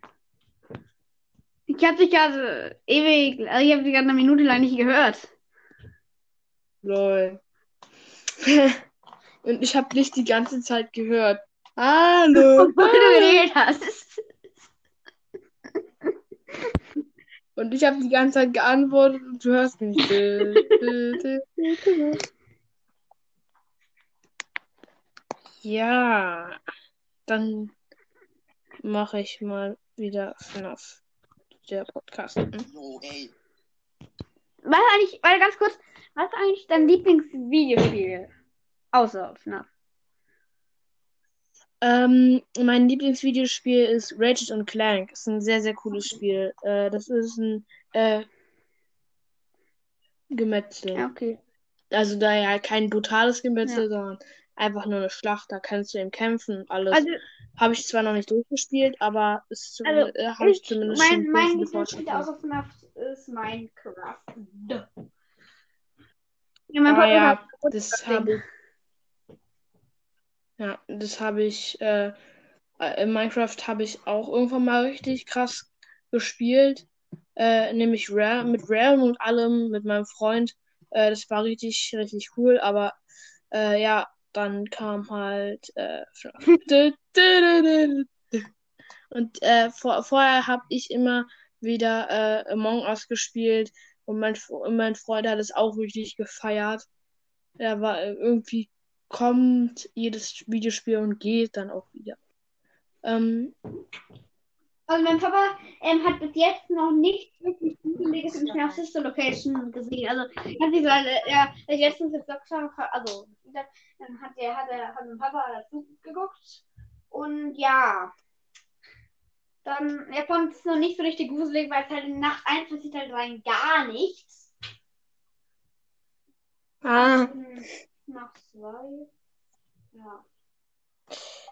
Ich hab dich gerade ewig, also ich hab dich gerade eine Minute lang nicht gehört. Lol. Und ich habe dich die ganze Zeit gehört. Hallo. Obwohl du geredet hast. Und ich habe die ganze Zeit geantwortet und du hörst mich. Ja, dann mache ich mal wieder FNAF. Der Podcast. Hm? No, ey. Was eigentlich, warte ganz kurz, was ist eigentlich dein Lieblingsvideospiel? Außer FNAF. Ähm, mein Lieblingsvideospiel ist Ratchet und Clank. Ist ein sehr, sehr cooles Spiel. Äh, das ist ein äh, Gemetzel. Ja, okay. Also da ja kein brutales Gemetzel, Ja. sondern einfach nur eine Schlacht. Da kannst du eben kämpfen und alles. Also, Habe ich zwar noch nicht durchgespielt, aber ist zum, Also, äh, habe ich zumindest mein, schon mein Lieblingsspiel außer FNAF ist Minecraft. Duh. Ja, mein Ah, ja, Das habe ich. Ja, das habe ich. Äh, äh, in Minecraft habe ich auch irgendwann mal richtig krass gespielt. Äh, nämlich Rare, mit Realm und allem, mit meinem Freund. Äh, das war richtig, richtig cool, aber äh, ja, dann kam halt. Äh, und äh, vor, vorher habe ich immer wieder äh, Among Us gespielt und mein, mein Freund hat es auch richtig gefeiert. Er war äh, irgendwie kommt jedes Videospiel und geht dann auch wieder. Ähm, Also mein Papa ähm, hat bis jetzt noch nicht Sister Location gesehen. Also kann sich sagen, er er letztens jetzt Doktor, also dann hat der hat er hat mein Papa dazu geguckt und ja. Dann, er fand es noch nicht so richtig gruselig, weil es halt in Nacht 1 passiert halt rein gar nichts. ah, Nacht 2. Ja.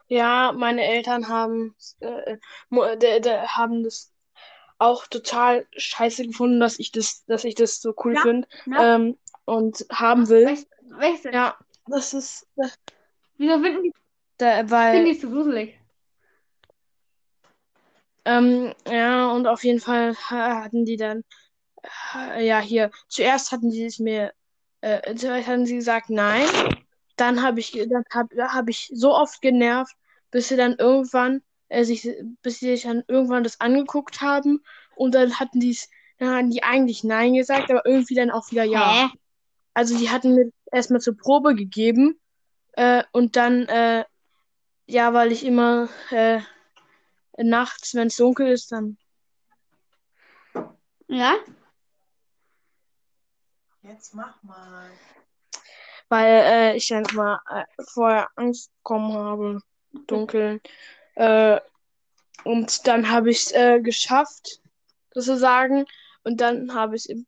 ja, meine Eltern haben, äh, de, de, haben das auch total scheiße gefunden, dass ich das, dass ich das so cool Ja, finde ja. ähm, und haben will. Weißt, weißt du, Ja, das ist, das, wieso finden die, da, finden weil, die es so gruselig? ähm, ja, und auf jeden Fall ha- hatten die dann, äh, ja, hier, zuerst hatten sie es mir, äh, zuerst hatten sie gesagt, nein. Dann habe ich, dann hab, da habe ich so oft genervt, bis sie dann irgendwann, äh, sich, bis sie sich dann irgendwann das angeguckt haben und dann hatten die es, dann hatten die eigentlich Nein gesagt, aber irgendwie dann auch wieder Ja. Hä? Also die hatten mir erstmal zur Probe gegeben äh, und dann, äh, ja, weil ich immer äh, nachts, wenn es dunkel ist, dann, Ja? Jetzt mach mal. weil äh, ich dann immer äh, vorher Angst bekommen habe, im Dunkeln. Äh, und dann habe ich es äh, geschafft, sozusagen, und dann habe ich es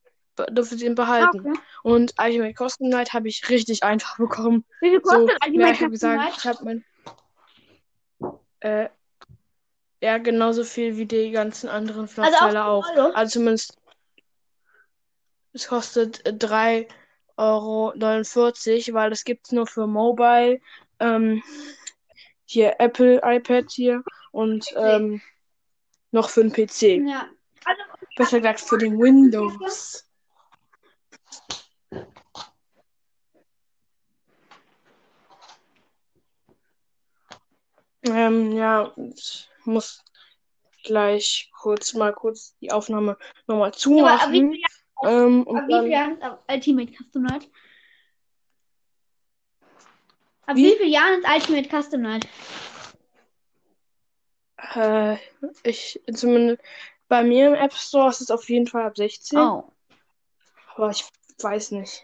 durfte ich ihn behalten. Okay. Und Ultimate Custom Night habe ich richtig einfach bekommen. Wie viel So, kostet eigentlich ja, mein ich habe gesagt, ich habe mein. Äh, ja, genauso viel wie die ganzen anderen Also FNAF-Teile auch auch. Also zumindest. Es kostet äh, 3,49 Euro, weil das gibt es nur für Mobile. Ähm, hier Apple iPad hier und ähm, noch für den PC. Ja. Also, Besser gesagt für den Windows. Ähm, ja, ich muss gleich kurz mal kurz die Aufnahme nochmal aber zumachen. viel Jahren, Ähm, ab und wie dann, Ultimate Custom Night? Ab Wie? wie vielen Jahren ist Ultimate Custom Night? äh, ich zumindest bei mir im App Store ist es auf jeden Fall ab 16. Oh. Aber ich weiß nicht.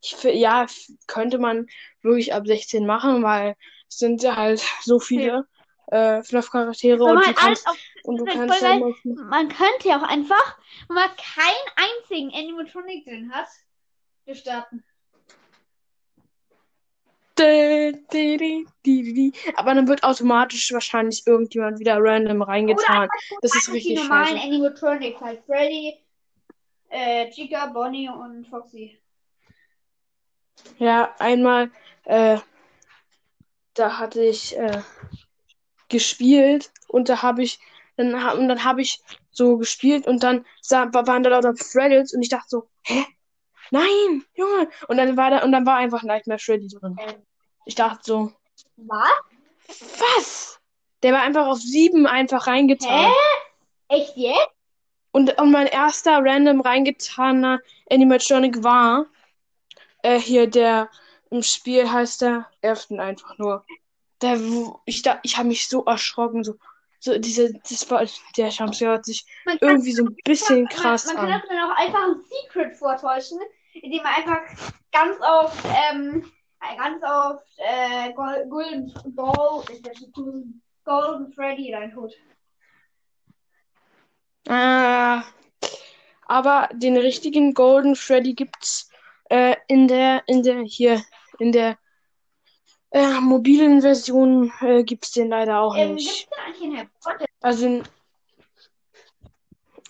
Ich, ja, könnte man wirklich ab 16 machen, weil es sind ja halt so viele äh, FNAF-Charaktere Wenn und alles kannst, auf, und du kannst voll noch, man könnte ja auch einfach, wenn man keinen einzigen Animatronic drin hat, wir starten. Aber dann wird automatisch wahrscheinlich irgendjemand wieder random reingetan. Das ist Einfach die richtig normalen scheiße. Animatronics, halt Freddy, äh, Chica, Bonnie und Foxy. Ja, einmal, äh, da hatte ich äh, gespielt und da habe ich, dann, und dann habe ich so gespielt und dann sah, wa- waren da lauter Fraggles und ich dachte so, hä? Nein, Junge! Und dann war da, und dann war einfach Nightmare Freddy drin. Ich dachte so, Was? was? Der war einfach auf sieben einfach reingetan. Hä? Echt jetzt? Und, und mein erster random reingetaner Animatronic war äh, hier der im Spiel heißt der Elften einfach nur. Der, wo- ich da, ich habe mich so erschrocken, so, so diese, das war, der Jumpscare hört sich Man kann, irgendwie so ein bisschen krass man, man kann an. das dann auch einfach ein Secret vortäuschen, indem man einfach ganz auf, ähm, ganz auf, äh, Gol- Golden Golden, Golden Freddy reintut. Äh, aber den richtigen Golden Freddy gibt's äh, in der, in der, hier, in der äh, mobilen Version äh, gibt's den leider auch Ähm, nicht. Also, in-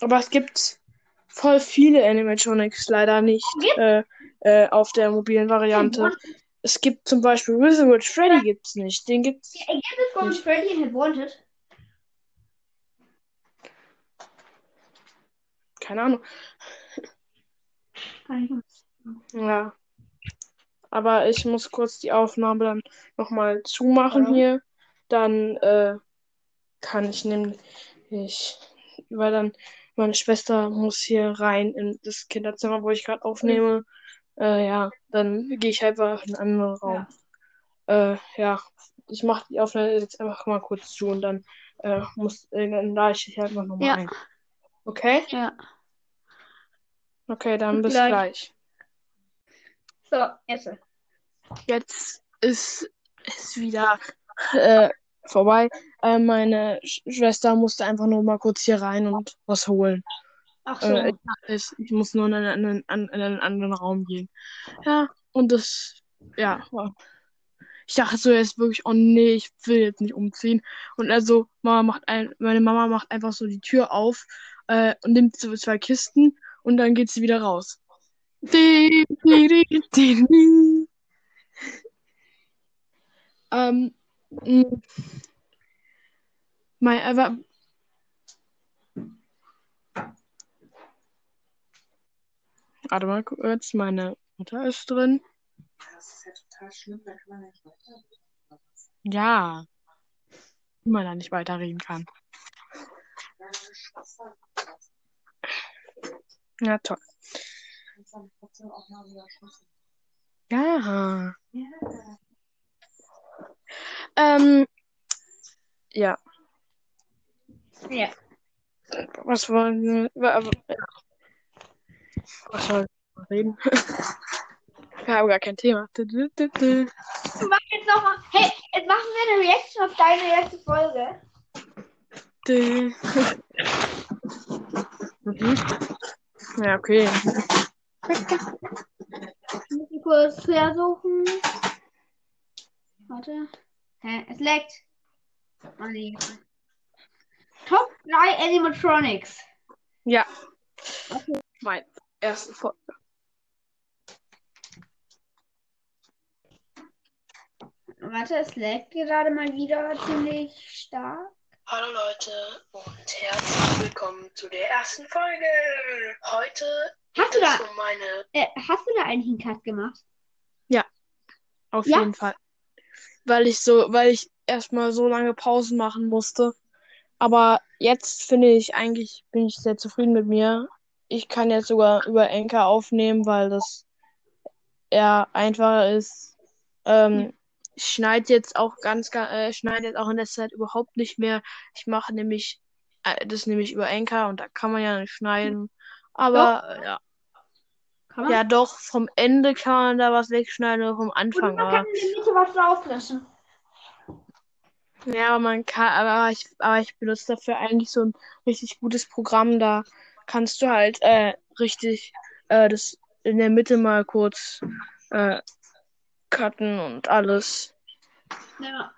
aber es gibt voll viele Animatronics leider nicht Gibt- äh, äh, auf der mobilen Variante. Es gibt zum Beispiel Wizard Freddy gibt's nicht. Den gibt's. Ja, Gibt es Golden Freddy in Wanted? Keine Ahnung. Ja. Aber ich muss kurz die Aufnahme dann nochmal zumachen Ja. hier. Dann äh, kann ich nämlich, weil dann meine Schwester muss hier rein in das Kinderzimmer, wo ich gerade aufnehme. Äh, ja, dann gehe ich einfach in einen anderen Raum. Äh, ja, ich mache die Aufnahme jetzt einfach mal kurz zu und dann äh, muss, äh, dann lade ich dich einfach nochmal Ja. ein. Okay? Ja. Okay, dann Bis bis gleich. gleich. So, jetzt. Jetzt ist es wieder äh, vorbei. Äh, meine Sch Schwester musste einfach nur mal kurz hier rein und was holen. Ach so. Äh, ich, ich muss nur in einen, in einen, in einen anderen Raum gehen. Ja, und das, ja, ich dachte so jetzt wirklich, oh nee, ich will jetzt nicht umziehen. Und also, Mama macht ein, meine Mama macht einfach so die Tür auf äh, und nimmt so zwei Kisten und dann geht sie wieder raus. Di, di, di, di, di. Ähm, mein, aber, warte mal kurz, meine Mutter ist drin. Das ist ja total schlimm, da kann man nicht weiter. Ja, wie man da nicht weiterreden kann. Ja, toll. Ja. Ja. Ähm, ja, Ja. was wollen wir, wa- was wollen wir reden? Wir haben gar kein Thema. Du, du, du, du. Machen jetzt nochmal. Hey, jetzt machen wir eine Reaction auf deine erste Folge. Du. Mhm. Ja, okay. Muss ich kurz versuchen. Warte. Hä? Es leckt. Oh nee. Top 3 Animatronics. Ja. Mein erste Folge. Warte, es leckt gerade mal wieder ziemlich stark. Hallo Leute und herzlich willkommen zu der ersten Folge. Heute Hast geht du es da- um meine Äh, hast du da eigentlich einen Cut gemacht? Auf Ja. jeden Fall. Weil ich so, weil ich erstmal so lange Pausen machen musste. Aber jetzt finde ich eigentlich, bin ich sehr zufrieden mit mir. Ich kann jetzt sogar über Anchor aufnehmen, weil das eher einfacher ist. Ähm, ich schneide jetzt auch ganz, ga- äh, schneide jetzt auch in der Zeit überhaupt nicht mehr. Ich mache nämlich äh, das nämlich über Anchor und da kann man ja nicht schneiden. Aber äh, ja. Kann man? Ja, doch, vom Ende kann man da was wegschneiden oder vom Und Anfang. man Aber kann Mitte was rauslöschen. Ja, man kann, aber ich, aber ich benutze dafür eigentlich so ein richtig gutes Programm. Da kannst du halt äh, richtig äh, das in der Mitte mal kurz äh, cutten und alles. Ja.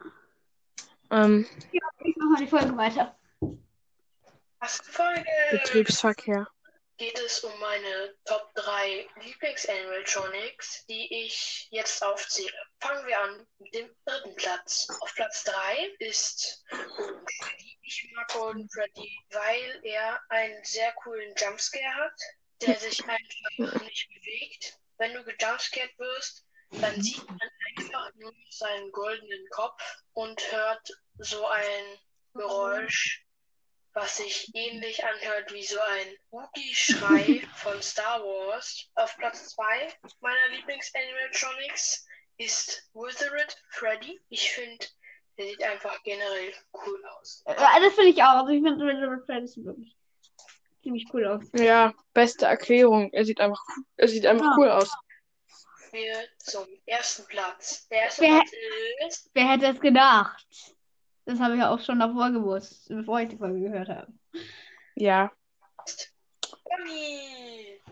Ähm, Ich mach mal die Folge weiter. Erste Folge. Betriebsverkehr. Geht es um meine Top 3 Lieblings-Animatronics, die ich jetzt aufzähle. Fangen wir an mit dem dritten Platz. Auf Platz 3 ist Golden Freddy. Ich mag Golden Freddy, weil er einen sehr coolen Jumpscare hat, der sich einfach nicht bewegt. Wenn du gejumpscared wirst, dann sieht man einfach nur seinen goldenen Kopf und hört so ein Geräusch, was sich ähnlich anhört wie so ein Wookie-Schrei von Star Wars. Auf Platz 2 meiner Lieblings-Animatronics ist Withered Freddy. Ich finde, der sieht einfach generell cool aus. Ja, das finde ich auch. Also ich finde Red Freddy sieht wirklich ziemlich cool aus. Ja, beste Erklärung. Er sieht einfach, er sieht einfach Ja. cool aus. Wir zum ersten Platz. Der erste Wer- Platz ist Wer hätte es gedacht? Das habe ich ja auch schon davor gewusst, bevor ich die Folge gehört habe. Ja. Bonnie.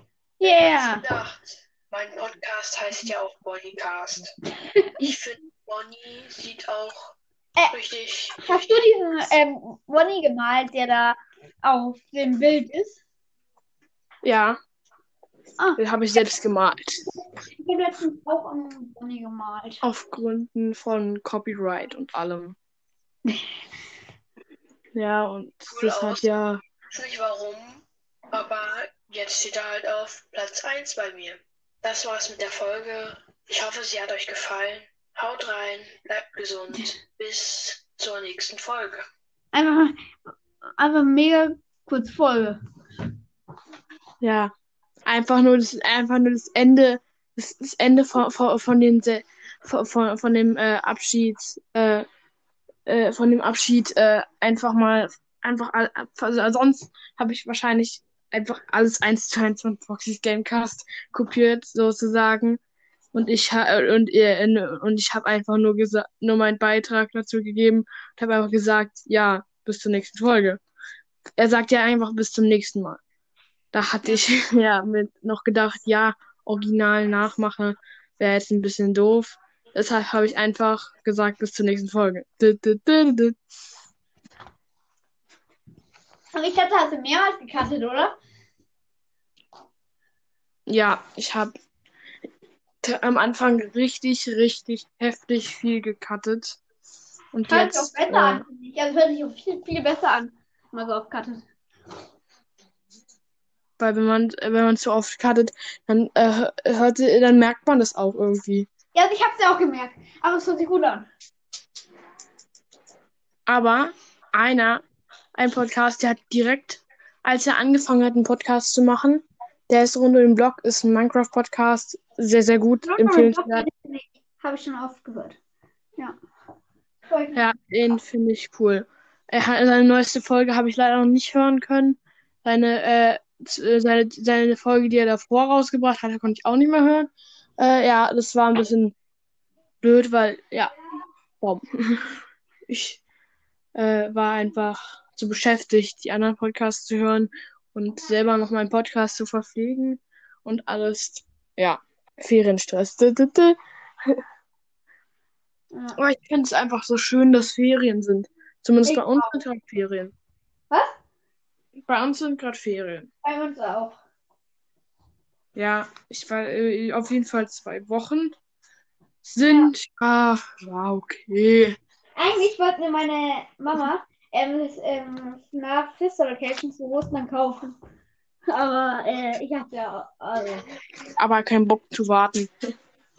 Yeah! gedacht. Mein Podcast heißt ja auch Bonnycast. Ich finde, Bonnie sieht auch Äh, richtig. Hast du diesen ähm, Bonnie gemalt, der da auf dem Bild ist? Ja. Ah. Den habe ich selbst gemalt. Ich habe letztens auch einen Bonnie gemalt. Auf Gründen von Copyright und allem. Ja, und Cool das hat aus. ja. Ich weiß nicht warum, aber jetzt steht er halt auf Platz 1 bei mir. Das war's mit der Folge. Ich hoffe, sie hat euch gefallen. Haut rein, bleibt gesund. Bis zur nächsten Folge. Einfach, einfach mega kurz Folge. Ja. Einfach nur das, einfach nur das Ende, das, das Ende von, von, von den von, von dem äh, Abschied, äh, äh, von dem Abschied äh, einfach mal einfach all- also sonst habe ich wahrscheinlich einfach alles eins zu eins von Foxys Gamecast kopiert sozusagen. Und ich ha und ihr und ich habe einfach nur gesagt nur meinen Beitrag dazu gegeben und habe einfach gesagt ja bis zur nächsten Folge. Er sagt ja einfach bis zum nächsten Mal. Da hatte ich ja mit noch gedacht ja original nachmache wäre jetzt ein bisschen doof deshalb habe ich einfach gesagt bis zur nächsten Folge. Und ich dachte, hast du mehrmals gecuttet, oder? Ja, ich habe am Anfang richtig, richtig heftig viel gecuttet. Und Hört sich auch jetzt, besser äh, an, ich. Also hört sich auch viel, viel besser an, wenn man so oft cuttet. weil wenn man, äh, wenn man zu oft cuttet, dann, äh, hört, dann merkt man das auch irgendwie. Ja, also ich hab's ja auch gemerkt. Aber es hört sich gut an. Aber einer, ein Podcast, der hat direkt, als er angefangen hat, einen Podcast zu machen, der ist rund um den Blog, ist ein Minecraft-Podcast, sehr, sehr gut, empfehlenswert. Habe ich schon oft gehört. Ja. Ja, den finde ich cool. Er hat, seine neueste Folge habe ich leider noch nicht hören können. Seine, äh, z- äh, seine, seine Folge, die er davor rausgebracht hatte, konnte ich auch nicht mehr hören. Äh, ja, das war ein bisschen blöd, weil, ja, boom. Ich äh, war einfach zu beschäftigt, die anderen Podcasts zu hören und selber noch meinen Podcast zu verpflegen und alles, ja, Ferienstress. Aber ich finde es einfach so schön, dass Ferien sind. Zumindest Ich bei uns sind gerade Ferien. Was? Bei uns sind gerade Ferien. Bei uns auch. Ja, ich war äh, auf jeden Fall zwei Wochen sind. Ah, ja, okay. Eigentlich wollte mir meine Mama ähm, das, ähm, FNAF Sister Location zu Ostern kaufen. Aber äh, ich hatte ja. Also, Aber kein Bock zu warten.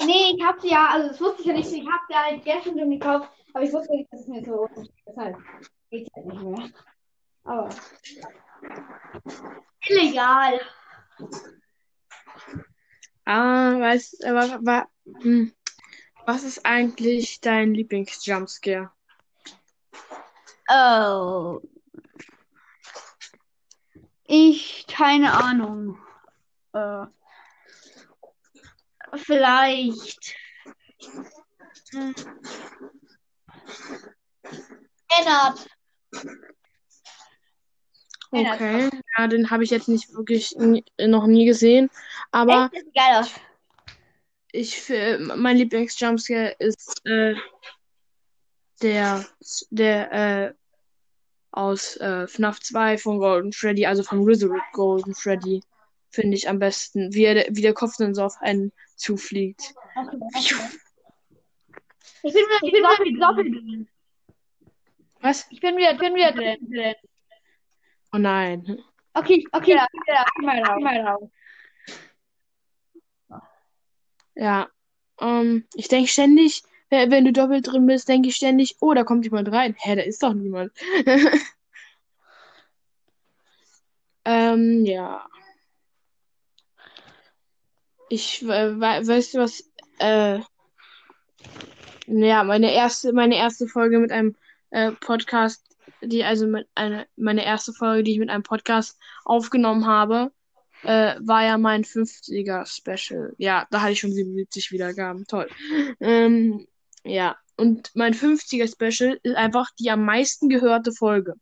nee, ich hab sie ja, also das wusste ich ja nicht. Ich hab sie halt gestern schon gekauft, aber ich wusste nicht, dass es mir so Ostern steht. Deshalb geht's halt nicht mehr. Aber. Illegal. Ah, weißt du, wa, wa, hm. was ist eigentlich dein Lieblings-Jumpscare? Oh. Ich, keine Ahnung. Äh, vielleicht. Hm. Ennard. Okay, ja, den habe ich jetzt nicht wirklich nie, noch nie gesehen. Aber Echt? Das sieht geil aus. ich, mein Lieblings-Jumpscare ist äh, der, der äh, aus äh, FNAF 2 von Golden Freddy, also von Wizard Golden Freddy. finde ich am besten, wie, er, wie der Kopf dann so auf einen zufliegt. Okay, okay. Ich bin wieder, ich bin wieder doppelt drin. Was? Ich bin wieder, ich bin wieder drin. Oh nein. Okay, okay, ja, ja, mal raus, mal raus. Ja. Ähm, ich denke ständig, wenn du doppelt drin bist, denke ich ständig, oh, da kommt jemand rein. Hä, da ist doch niemand. ähm, ja. Ich äh, wei- weißt du was, äh, ja, meine erste, meine erste Folge mit einem äh, Podcast, die also mit eine, meine erste Folge, die ich mit einem Podcast aufgenommen habe, äh, war ja mein 50er Special. Ja, da hatte ich schon 77 Wiedergaben. Toll. Ähm, ja, und mein 50er Special ist einfach die am meisten gehörte Folge.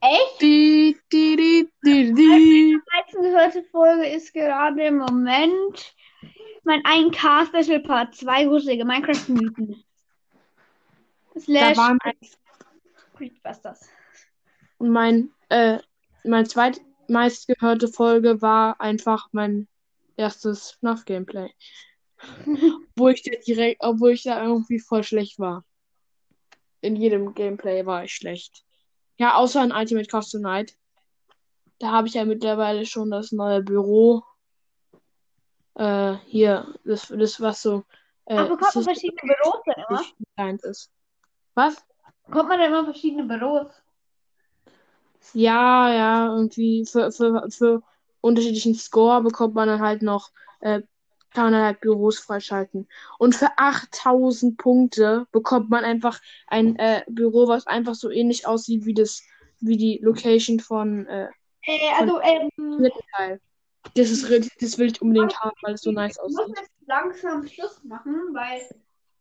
Echt? Di, di, di, di, di. Die meisten gehörte Folge ist gerade im Moment mein 1K Special Part 2 gruselige Minecraft-Mythen. Da Slash waren Creepbusters. Und mein äh, mein zweitmeist gehörte Folge war einfach mein erstes FNAF Gameplay. Wo ich da direkt, obwohl ich da irgendwie voll schlecht war. In jedem Gameplay war ich schlecht. Ja, außer in Ultimate Custom Night. Da habe ich ja mittlerweile schon das neue Büro. Äh, hier, das, das was so äh, Ach, bekommt man verschiedene Büros dann immer? ist. Was? Bekommt man dann immer verschiedene Büros? Ja, ja, irgendwie für, für, für unterschiedlichen Score bekommt man dann halt noch, äh, kann man halt Büros freischalten. Und für 8000 Punkte bekommt man einfach ein äh, Büro, was einfach so ähnlich aussieht wie das, wie die Location von äh, Äh, also, ähm, dritten Teil. Das ist, das will ich unbedingt haben, weil es so nice ich muss aussieht. jetzt langsam Schluss machen, weil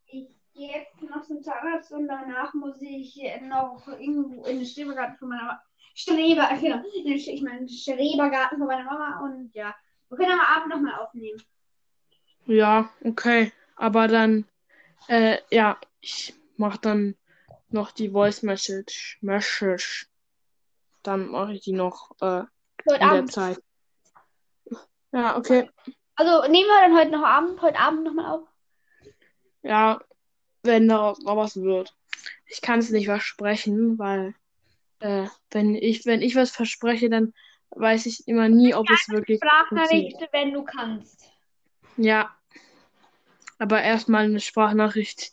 ich gehe jetzt noch zum Zahnarzt und danach muss ich noch irgendwo in den Strebergarten von meiner. Streber, genau. Ich meine, Strebergarten von meiner Mama und ja. Wir können am Abend nochmal aufnehmen. Ja, okay. Aber dann, äh, ja, ich mach dann noch die Voice Message. Message. Dann mache ich die noch äh, Heute in der Abend. Zeit. Ja, okay. Also nehmen wir dann heute noch Abend, heute Abend nochmal auf. Ja, wenn da noch was wird. Ich kann es nicht versprechen, weil äh, wenn ich, wenn ich was verspreche, dann weiß ich immer nie, ob es wirklich. Sprachnachricht, wenn du kannst. Ja. Aber erstmal eine Sprachnachricht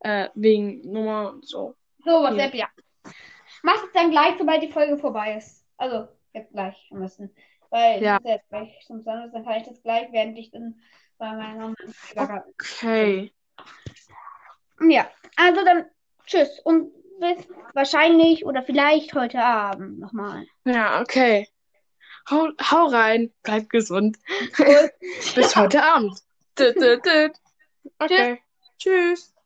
äh, wegen Nummer und so. So, WhatsApp, ja. Mach es dann gleich, sobald die Folge vorbei ist. Also, jetzt gleich am besten. Weil Ja. jetzt gleich zum Sonntag, dann kann ich das gleich, während ich dann bei meiner Mama. Okay. Ja, also dann tschüss und bis wahrscheinlich oder vielleicht heute Abend nochmal. Ja, okay. Hau, hau rein, bleib gesund. Bis heute Abend. Okay. Tschüss.